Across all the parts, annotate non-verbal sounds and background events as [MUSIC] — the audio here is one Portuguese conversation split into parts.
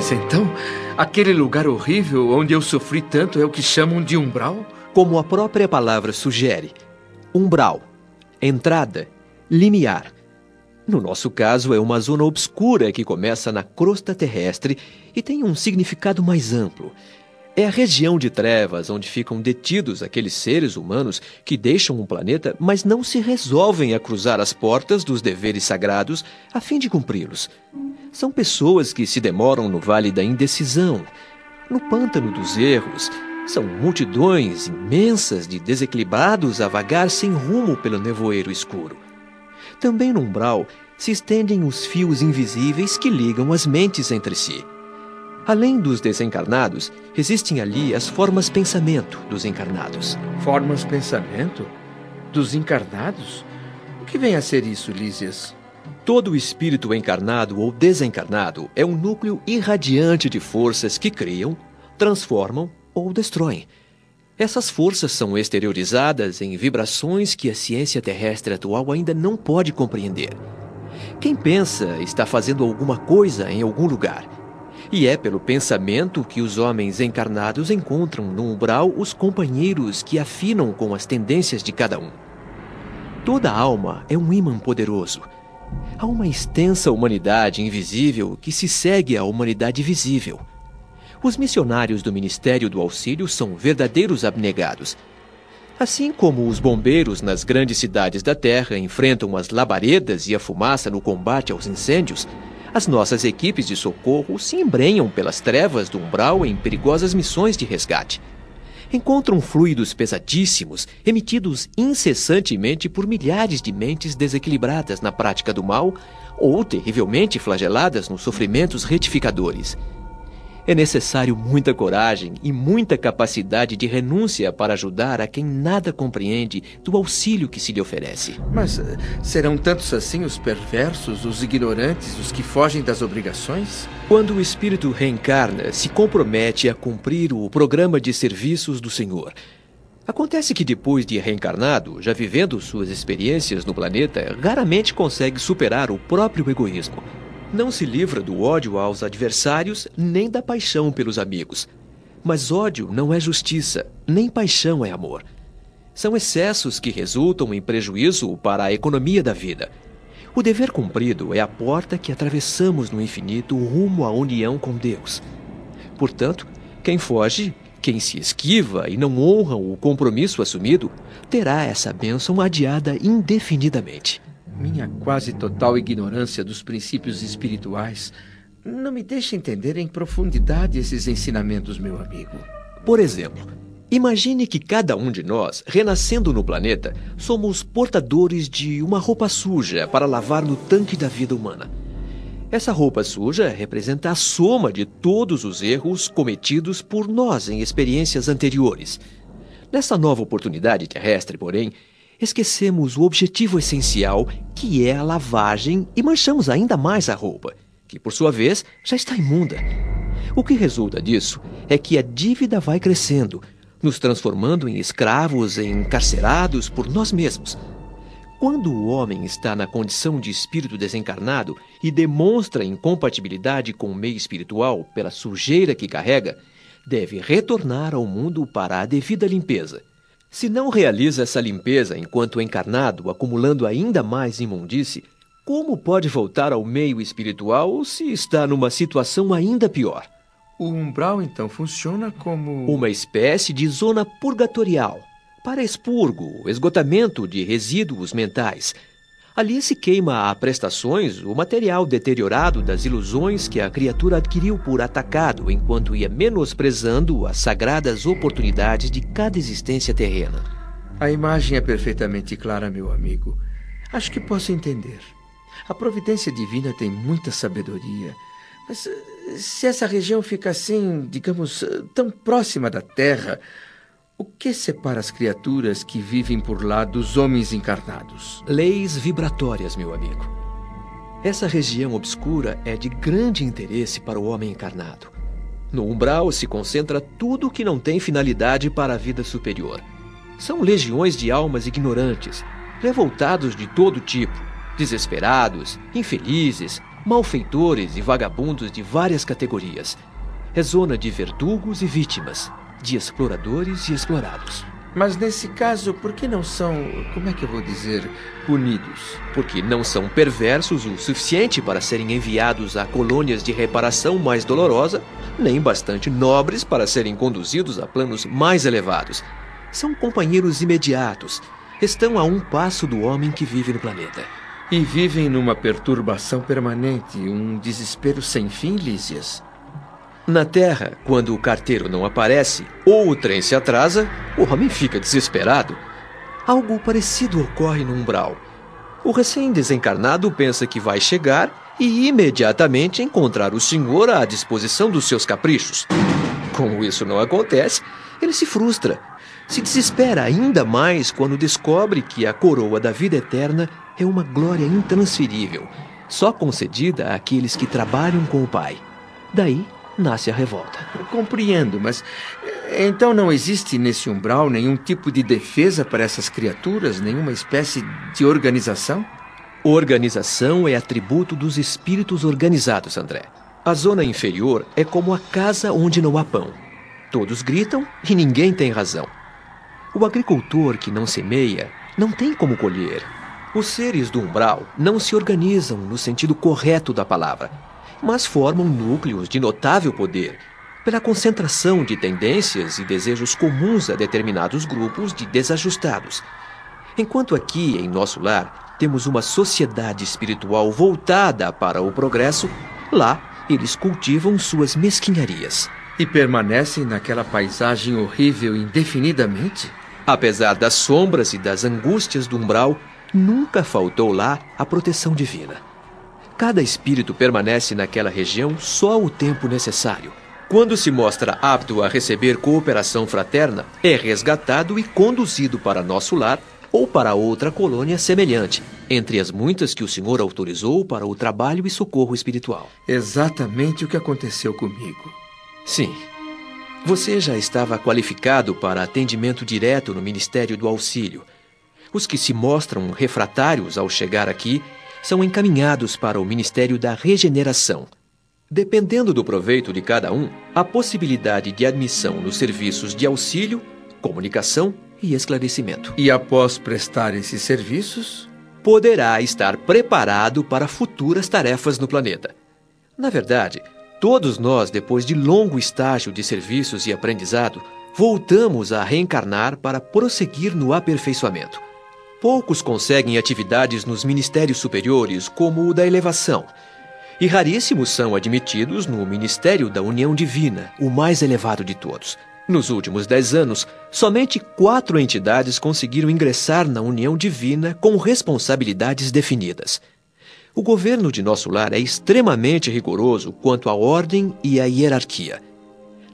Mas então, aquele lugar horrível onde eu sofri tanto é o que chamam de umbral? Como a própria palavra sugere, umbral, entrada, limiar. No nosso caso, é uma zona obscura que começa na crosta terrestre e tem um significado mais amplo. É a região de trevas onde ficam detidos aqueles seres humanos que deixam o planeta, mas não se resolvem a cruzar as portas dos deveres sagrados a fim de cumpri-los. São pessoas que se demoram no vale da indecisão, no pântano dos erros, são multidões imensas de desequilibrados a vagar sem rumo pelo nevoeiro escuro. Também no umbral se estendem os fios invisíveis que ligam as mentes entre si. Além dos desencarnados, existem ali as formas pensamento dos encarnados. Formas pensamento? Dos encarnados? O que vem a ser isso, Lísias? Todo espírito encarnado ou desencarnado é um núcleo irradiante de forças que criam, transformam ou destroem. Essas forças são exteriorizadas em vibrações que a ciência terrestre atual ainda não pode compreender. Quem pensa está fazendo alguma coisa em algum lugar. E é pelo pensamento que os homens encarnados encontram no umbral os companheiros que afinam com as tendências de cada um. Toda alma é um imã poderoso. Há uma extensa humanidade invisível que se segue à humanidade visível. Os missionários do Ministério do Auxílio são verdadeiros abnegados. Assim como os bombeiros nas grandes cidades da Terra enfrentam as labaredas e a fumaça no combate aos incêndios, as nossas equipes de socorro se embrenham pelas trevas do umbral em perigosas missões de resgate. Encontram fluidos pesadíssimos emitidos incessantemente por milhares de mentes desequilibradas na prática do mal ou terrivelmente flageladas nos sofrimentos retificadores. É necessário muita coragem e muita capacidade de renúncia para ajudar a quem nada compreende do auxílio que se lhe oferece. Mas eh, serão tantos assim os perversos, os ignorantes, os que fogem das obrigações? Quando o espírito reencarna, se compromete a cumprir o programa de serviços do Senhor. Acontece que depois de reencarnado, já vivendo suas experiências no planeta, raramente consegue superar o próprio egoísmo não se livra do ódio aos adversários nem da paixão pelos amigos. Mas ódio não é justiça, nem paixão é amor. São excessos que resultam em prejuízo para a economia da vida. O dever cumprido é a porta que atravessamos no infinito rumo à união com Deus. Portanto, quem foge, quem se esquiva e não honra o compromisso assumido, terá essa bênção adiada indefinidamente. Minha quase total ignorância dos princípios espirituais não me deixa entender em profundidade esses ensinamentos, meu amigo. Por exemplo, imagine que cada um de nós, renascendo no planeta, somos portadores de uma roupa suja para lavar no tanque da vida humana. Essa roupa suja representa a soma de todos os erros cometidos por nós em experiências anteriores. Nessa nova oportunidade terrestre, porém, esquecemos o objetivo essencial, que é a lavagem, e manchamos ainda mais a roupa, que por sua vez já está imunda. O que resulta disso é que a dívida vai crescendo, nos transformando em escravos, em encarcerados por nós mesmos. Quando o homem está na condição de espírito desencarnado e demonstra incompatibilidade com o meio espiritual pela sujeira que carrega, deve retornar ao mundo para a devida limpeza. Se não realiza essa limpeza enquanto encarnado, acumulando ainda mais imundície, como pode voltar ao meio espiritual se está numa situação ainda pior? O umbral então funciona como. Uma espécie de zona purgatorial para expurgo, esgotamento de resíduos mentais, Ali se queima a prestações o material deteriorado das ilusões que a criatura adquiriu por atacado enquanto ia menosprezando as sagradas oportunidades de cada existência terrena. A imagem é perfeitamente clara, meu amigo. Acho que posso entender. A providência divina tem muita sabedoria. Mas eh, se essa região fica assim, digamos, eh, tão próxima da Terra, o que separa as criaturas que vivem por lá dos homens encarnados? Leis vibratórias, meu amigo. Essa região obscura é de grande interesse para o homem encarnado. No umbral se concentra tudo que não tem finalidade para a vida superior. São legiões de almas ignorantes, revoltados de todo tipo, desesperados, infelizes, malfeitores e vagabundos de várias categorias. É zona de verdugos e vítimas, de exploradores e explorados. Mas nesse caso, por que não são, como é que eu vou dizer, punidos? Porque não são perversos o suficiente para serem enviados a colônias de reparação mais dolorosa, nem bastante nobres para serem conduzidos a planos mais elevados. São companheiros imediatos. Estão a um passo do homem que vive no planeta. E vivem numa perturbação permanente, um desespero sem fim, Lísias. Na Terra, quando o carteiro não aparece ou o trem se atrasa, o homem fica desesperado. Algo parecido ocorre no umbral. O recém-desencarnado pensa que vai chegar e imediatamente encontrar o senhor à disposição dos seus caprichos. Como isso não acontece, ele se frustra. Se desespera ainda mais quando descobre que a coroa da vida eterna é uma glória intransferível, só concedida àqueles que trabalham com o Pai. Daí nasce a revolta. Compreendo, mas eh, então não existe nesse umbral nenhum tipo de defesa para essas criaturas, nenhuma espécie de organização? Organização é atributo dos espíritos organizados, André. A zona inferior é como a casa onde não há pão. Todos gritam e ninguém tem razão. O agricultor que não semeia não tem como colher. Os seres do umbral não se organizam no sentido correto da palavra mas formam núcleos de notável poder pela concentração de tendências e desejos comuns a determinados grupos de desajustados. Enquanto aqui, em nosso lar, temos uma sociedade espiritual voltada para o progresso, lá eles cultivam suas mesquinharias. E permanecem naquela paisagem horrível indefinidamente? Apesar das sombras e das angústias do umbral, nunca faltou lá a proteção divina. Cada espírito permanece naquela região só o tempo necessário. Quando se mostra apto a receber cooperação fraterna, é resgatado e conduzido para nosso lar ou para outra colônia semelhante, entre as muitas que o Senhor autorizou para o trabalho e socorro espiritual. Exatamente o que aconteceu comigo. Sim. Você já estava qualificado para atendimento direto no Ministério do Auxílio. Os que se mostram refratários ao chegar aqui são encaminhados para o Ministério da Regeneração. Dependendo do proveito de cada um, a possibilidade de admissão nos serviços de auxílio, comunicação e esclarecimento. E após prestar esses serviços, poderá estar preparado para futuras tarefas no planeta. Na verdade, todos nós, depois de longo estágio de serviços e aprendizado, voltamos a reencarnar para prosseguir no aperfeiçoamento. Poucos conseguem atividades nos ministérios superiores, como o da elevação, e raríssimos são admitidos no Ministério da União Divina, o mais elevado de todos. Nos últimos dez anos, somente quatro entidades conseguiram ingressar na União Divina com responsabilidades definidas. O governo de nosso lar é extremamente rigoroso quanto à ordem e à hierarquia.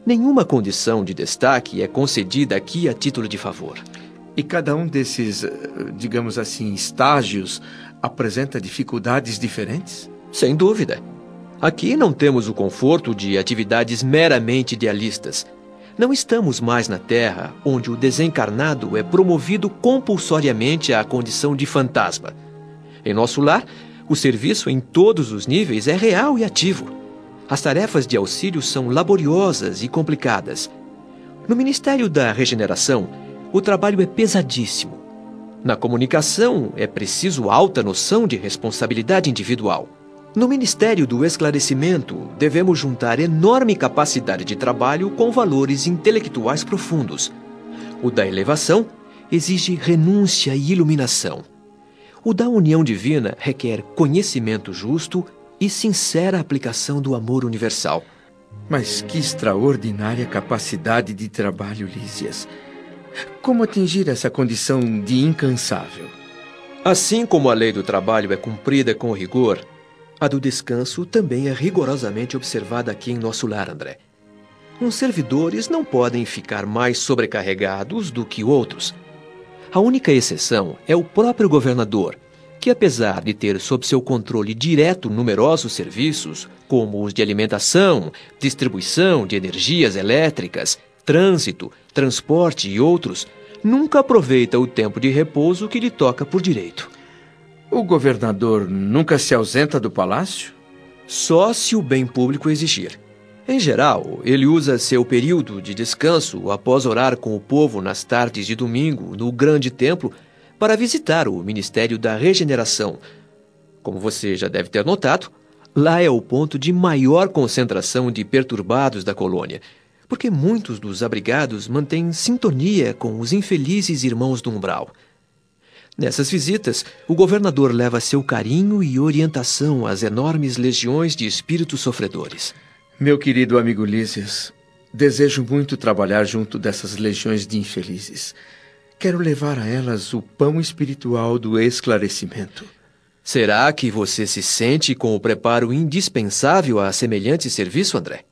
Nenhuma condição de destaque é concedida aqui a título de favor. E cada um desses, eh, digamos assim, estágios apresenta dificuldades diferentes? Sem dúvida. Aqui não temos o conforto de atividades meramente idealistas. Não estamos mais na Terra, onde o desencarnado é promovido compulsoriamente à condição de fantasma. Em nosso lar, o serviço em todos os níveis é real e ativo. As tarefas de auxílio são laboriosas e complicadas. No Ministério da Regeneração, o trabalho é pesadíssimo. Na comunicação, é preciso alta noção de responsabilidade individual. No Ministério do Esclarecimento, devemos juntar enorme capacidade de trabalho com valores intelectuais profundos. O da elevação exige renúncia e iluminação. O da união divina requer conhecimento justo e sincera aplicação do amor universal. Mas que extraordinária capacidade de trabalho, Lísias. Como atingir essa condição de incansável? Assim como a lei do trabalho é cumprida com rigor, a do descanso também é rigorosamente observada aqui em nosso lar, André. Uns servidores não podem ficar mais sobrecarregados do que outros. A única exceção é o próprio governador, que, apesar de ter sob seu controle direto numerosos serviços, como os de alimentação, distribuição de energias elétricas, trânsito, transporte e outros, nunca aproveita o tempo de repouso que lhe toca por direito. O governador nunca se ausenta do palácio? só se o bem público exigir. Em geral, ele usa seu período de descanso após orar com o povo nas tardes de domingo no grande templo para visitar o Ministério da Regeneração. Como você já deve ter notado, lá é o ponto de maior concentração de perturbados da colônia, porque muitos dos abrigados mantêm sintonia com os infelizes irmãos do umbral. Nessas visitas, o governador leva seu carinho e orientação às enormes legiões de espíritos sofredores. Meu querido amigo Lísias, desejo muito trabalhar junto dessas legiões de infelizes. Quero levar a elas o pão espiritual do esclarecimento. Será que você se sente com o preparo indispensável a semelhante serviço, André?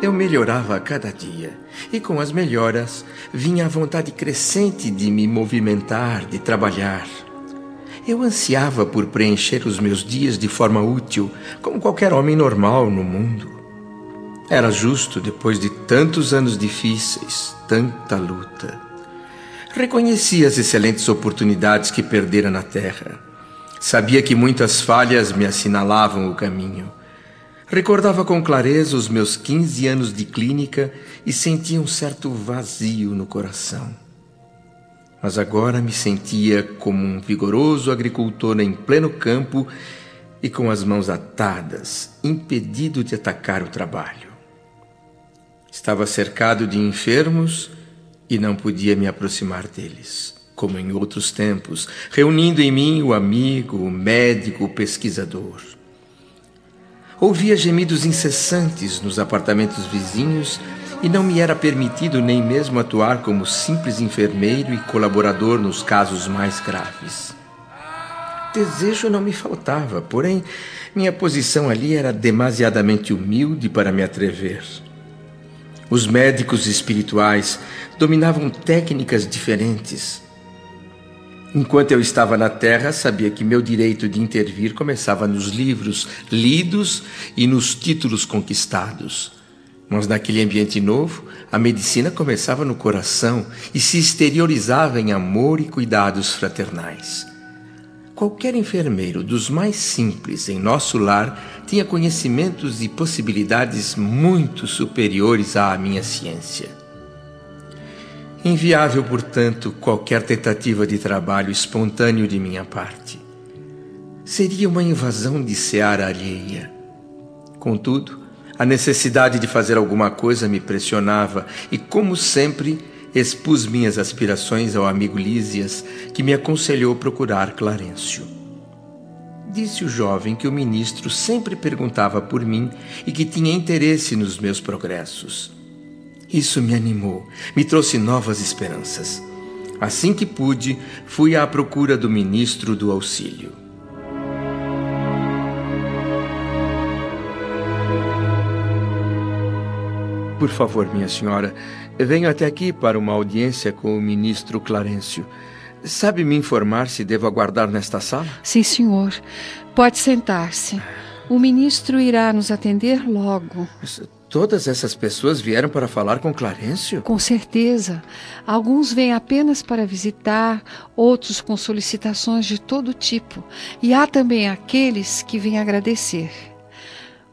Eu melhorava a cada dia, e com as melhoras vinha a vontade crescente de me movimentar, de trabalhar. Eu ansiava por preencher os meus dias de forma útil, como qualquer homem normal no mundo. Era justo depois de tantos anos difíceis, tanta luta. Reconhecia as excelentes oportunidades que perdera na terra. Sabia que muitas falhas me assinalavam o caminho. Recordava com clareza os meus 15 anos de clínica e sentia um certo vazio no coração mas agora me sentia como um vigoroso agricultor em pleno campo e com as mãos atadas, impedido de atacar o trabalho. Estava cercado de enfermos e não podia me aproximar deles, como em outros tempos, reunindo em mim o amigo, o médico, o pesquisador. Ouvia gemidos incessantes nos apartamentos vizinhos e não me era permitido nem mesmo atuar como simples enfermeiro e colaborador nos casos mais graves. Desejo não me faltava, porém, minha posição ali era demasiadamente humilde para me atrever. Os médicos espirituais dominavam técnicas diferentes. Enquanto eu estava na Terra, sabia que meu direito de intervir começava nos livros lidos e nos títulos conquistados. Mas naquele ambiente novo, a medicina começava no coração e se exteriorizava em amor e cuidados fraternais. Qualquer enfermeiro, dos mais simples em nosso lar, tinha conhecimentos e possibilidades muito superiores à minha ciência. Inviável, portanto, qualquer tentativa de trabalho espontâneo de minha parte. Seria uma invasão de seara alheia. Contudo, a necessidade de fazer alguma coisa me pressionava e, como sempre, expus minhas aspirações ao amigo Lísias, que me aconselhou procurar Clarencio. Disse o jovem que o ministro sempre perguntava por mim e que tinha interesse nos meus progressos. Isso me animou, me trouxe novas esperanças. Assim que pude, fui à procura do ministro do auxílio. Por favor, minha senhora, venho até aqui para uma audiência com o ministro Clarencio. Sabe me informar se devo aguardar nesta sala? Sim, senhor. Pode sentar-se. O ministro irá nos atender logo. Todas essas pessoas vieram para falar com Clarencio? Com certeza. Alguns vêm apenas para visitar, outros com solicitações de todo tipo. E há também aqueles que vêm agradecer.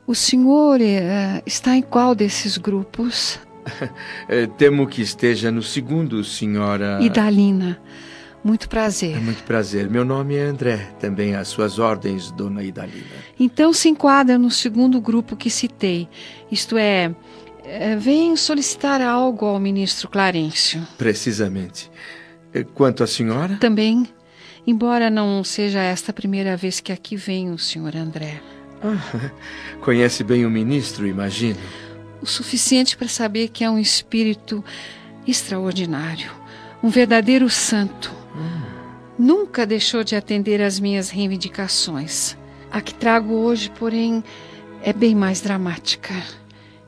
O senhor uh, está em qual desses grupos? [LAUGHS] Eh, temo que esteja no segundo, senhora. Idalina. Muito prazer. É muito prazer. Meu nome é André, também às suas ordens, dona Idalina. Então se enquadra no segundo grupo que citei. Isto é, é vem solicitar algo ao ministro Clarencio. Precisamente. Quanto à senhora? Também, embora não seja esta a primeira vez que aqui vem o senhor André. Ah, [LAUGHS] conhece bem o ministro, imagino. O suficiente para saber que é um espírito extraordinário, um verdadeiro santo. Nunca deixou de atender às minhas reivindicações. A que trago hoje, porém, é bem mais dramática.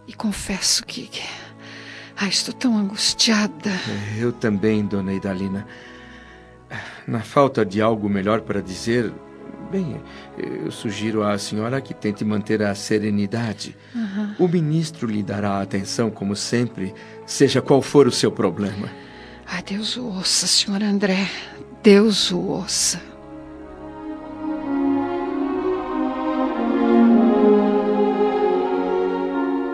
E confesso que. Ah, estou tão angustiada. É, eu também, dona Idalina. Na falta de algo melhor para dizer, Bem, eu sugiro à senhora que tente manter a serenidade. Uhum. O ministro lhe dará atenção, como sempre, seja qual for o seu problema. Ai, Deus o ouça, senhor André. Deus o ouça.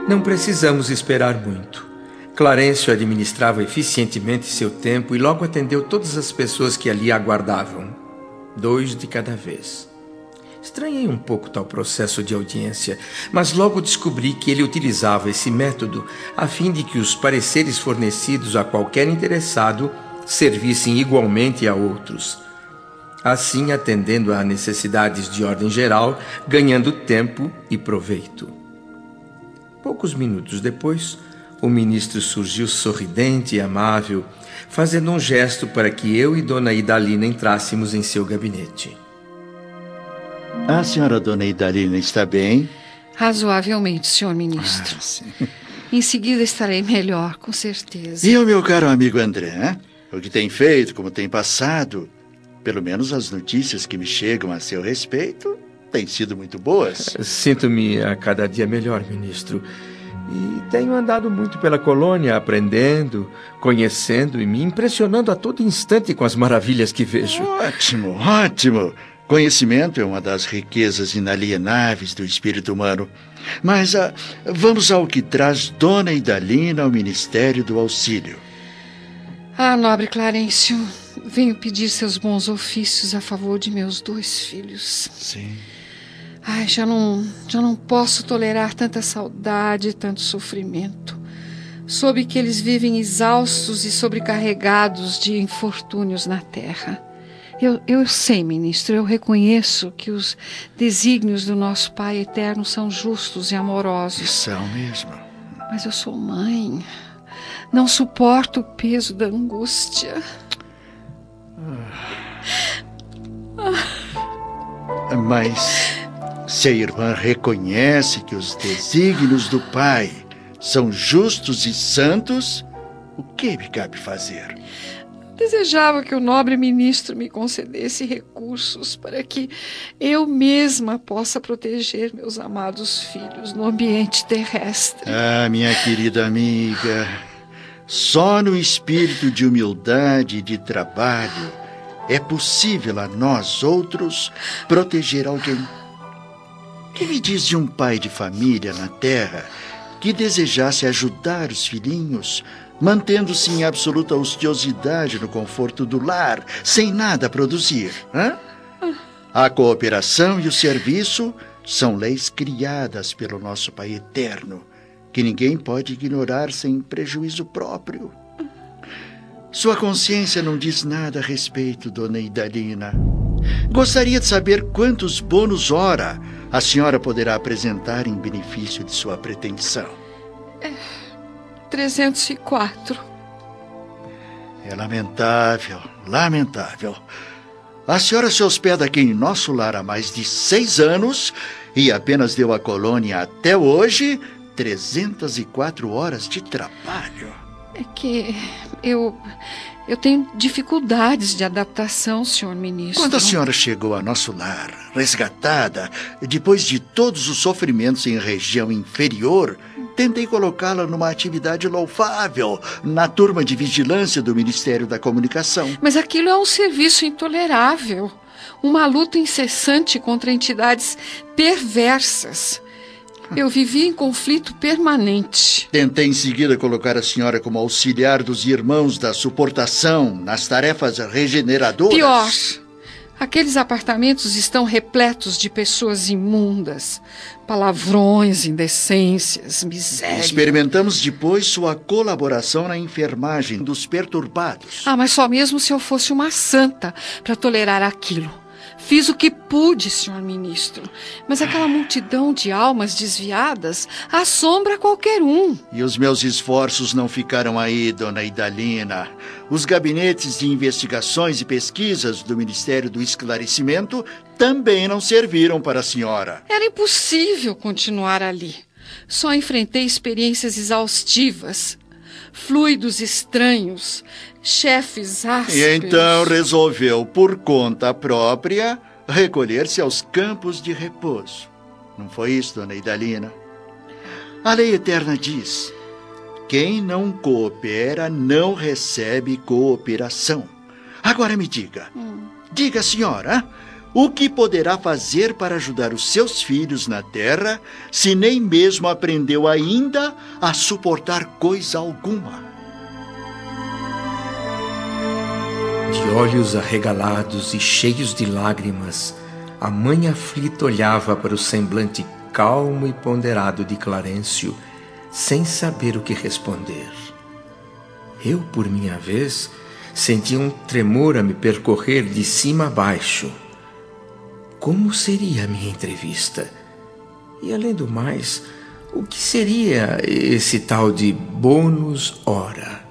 Não precisamos esperar muito. Clarencio administrava eficientemente seu tempo e logo atendeu todas as pessoas que ali aguardavam. Dois de cada vez. Estranhei um pouco tal processo de audiência, mas logo descobri que ele utilizava esse método a fim de que os pareceres fornecidos a qualquer interessado servissem igualmente a outros. Assim, atendendo a necessidades de ordem geral, ganhando tempo e proveito. Poucos minutos depois, o ministro surgiu sorridente e amável, fazendo um gesto para que eu e Dona Idalina entrássemos em seu gabinete. A senhora Dona Idalina está bem? Razoavelmente, senhor ministro. Ah, em seguida estarei melhor, com certeza. E o meu caro amigo André? O que tem feito, como tem passado? Pelo menos as notícias que me chegam a seu respeito têm sido muito boas. Sinto-me a cada dia melhor, ministro. E tenho andado muito pela colônia, aprendendo, conhecendo e me impressionando a todo instante com as maravilhas que vejo. Ótimo, ótimo. Conhecimento é uma das riquezas inalienáveis do espírito humano. Mas ah, vamos ao que traz Dona Idalina ao Ministério do Auxílio. Ah, nobre Clarencio, venho pedir seus bons ofícios a favor de meus dois filhos. Sim. Ai, já não, já não posso tolerar tanta saudade e tanto sofrimento. Soube que eles vivem exaustos e sobrecarregados de infortúnios na terra. Eu, eu sei, ministro, eu reconheço que os desígnios do nosso Pai eterno são justos e amorosos. São mesmo. Mas eu sou mãe. Não suporto o peso da angústia. Mas se a irmã reconhece que os desígnios do Pai são justos e santos, o que me cabe fazer? Desejava que o nobre ministro me concedesse recursos para que eu mesma possa proteger meus amados filhos no ambiente terrestre. Ah, minha querida amiga, só no espírito de humildade e de trabalho é possível a nós outros proteger alguém. Que me diz de um pai de família na terra que desejasse ajudar os filhinhos, mantendo-se em absoluta ociosidade no conforto do lar, sem nada produzir? Hã? A cooperação e o serviço são leis criadas pelo nosso Pai Eterno, que ninguém pode ignorar sem prejuízo próprio. Sua consciência não diz nada a respeito, dona Idalina. Gostaria de saber quantos bônus hora a senhora poderá apresentar em benefício de sua pretensão. É 304. É lamentável, lamentável. A senhora se hospeda aqui em nosso lar há mais de seis anos e apenas deu à colônia até hoje 304 horas de trabalho. É que eu eu tenho dificuldades de adaptação, senhor ministro. Quando a senhora chegou a nosso lar, resgatada, depois de todos os sofrimentos em região inferior, tentei colocá-la numa atividade louvável na turma de vigilância do Ministério da Comunicação. Mas aquilo é um serviço intolerável. Uma luta incessante contra entidades perversas. Eu vivi em conflito permanente. Tentei em seguida colocar a senhora como auxiliar dos irmãos da suportação nas tarefas regeneradoras. Pior. Aqueles apartamentos estão repletos de pessoas imundas, palavrões, indecências, miséria. Experimentamos depois sua colaboração na enfermagem dos perturbados. Ah, mas só mesmo se eu fosse uma santa para tolerar aquilo. Fiz o que pude, senhor ministro, mas aquela multidão de almas desviadas assombra qualquer um. E os meus esforços não ficaram aí, dona Idalina. Os gabinetes de investigações e pesquisas do Ministério do Esclarecimento também não serviram para a senhora. Era impossível continuar ali. Só enfrentei experiências exaustivas fluidos estranhos, chefes ásperos. E então resolveu, por conta própria, recolher-se aos campos de repouso. Não foi isso, dona Idalina? A lei eterna diz Quem não coopera não recebe cooperação. Agora me diga, hum. diga, senhora, o que poderá fazer para ajudar os seus filhos na terra se nem mesmo aprendeu ainda a suportar coisa alguma? De olhos arregalados e cheios de lágrimas, a mãe aflita olhava para o semblante calmo e ponderado de Clarencio, sem saber o que responder. Eu, por minha vez, senti um tremor a me percorrer de cima a baixo. Como seria a minha entrevista? E além do mais, o que seria esse tal de bônus hora?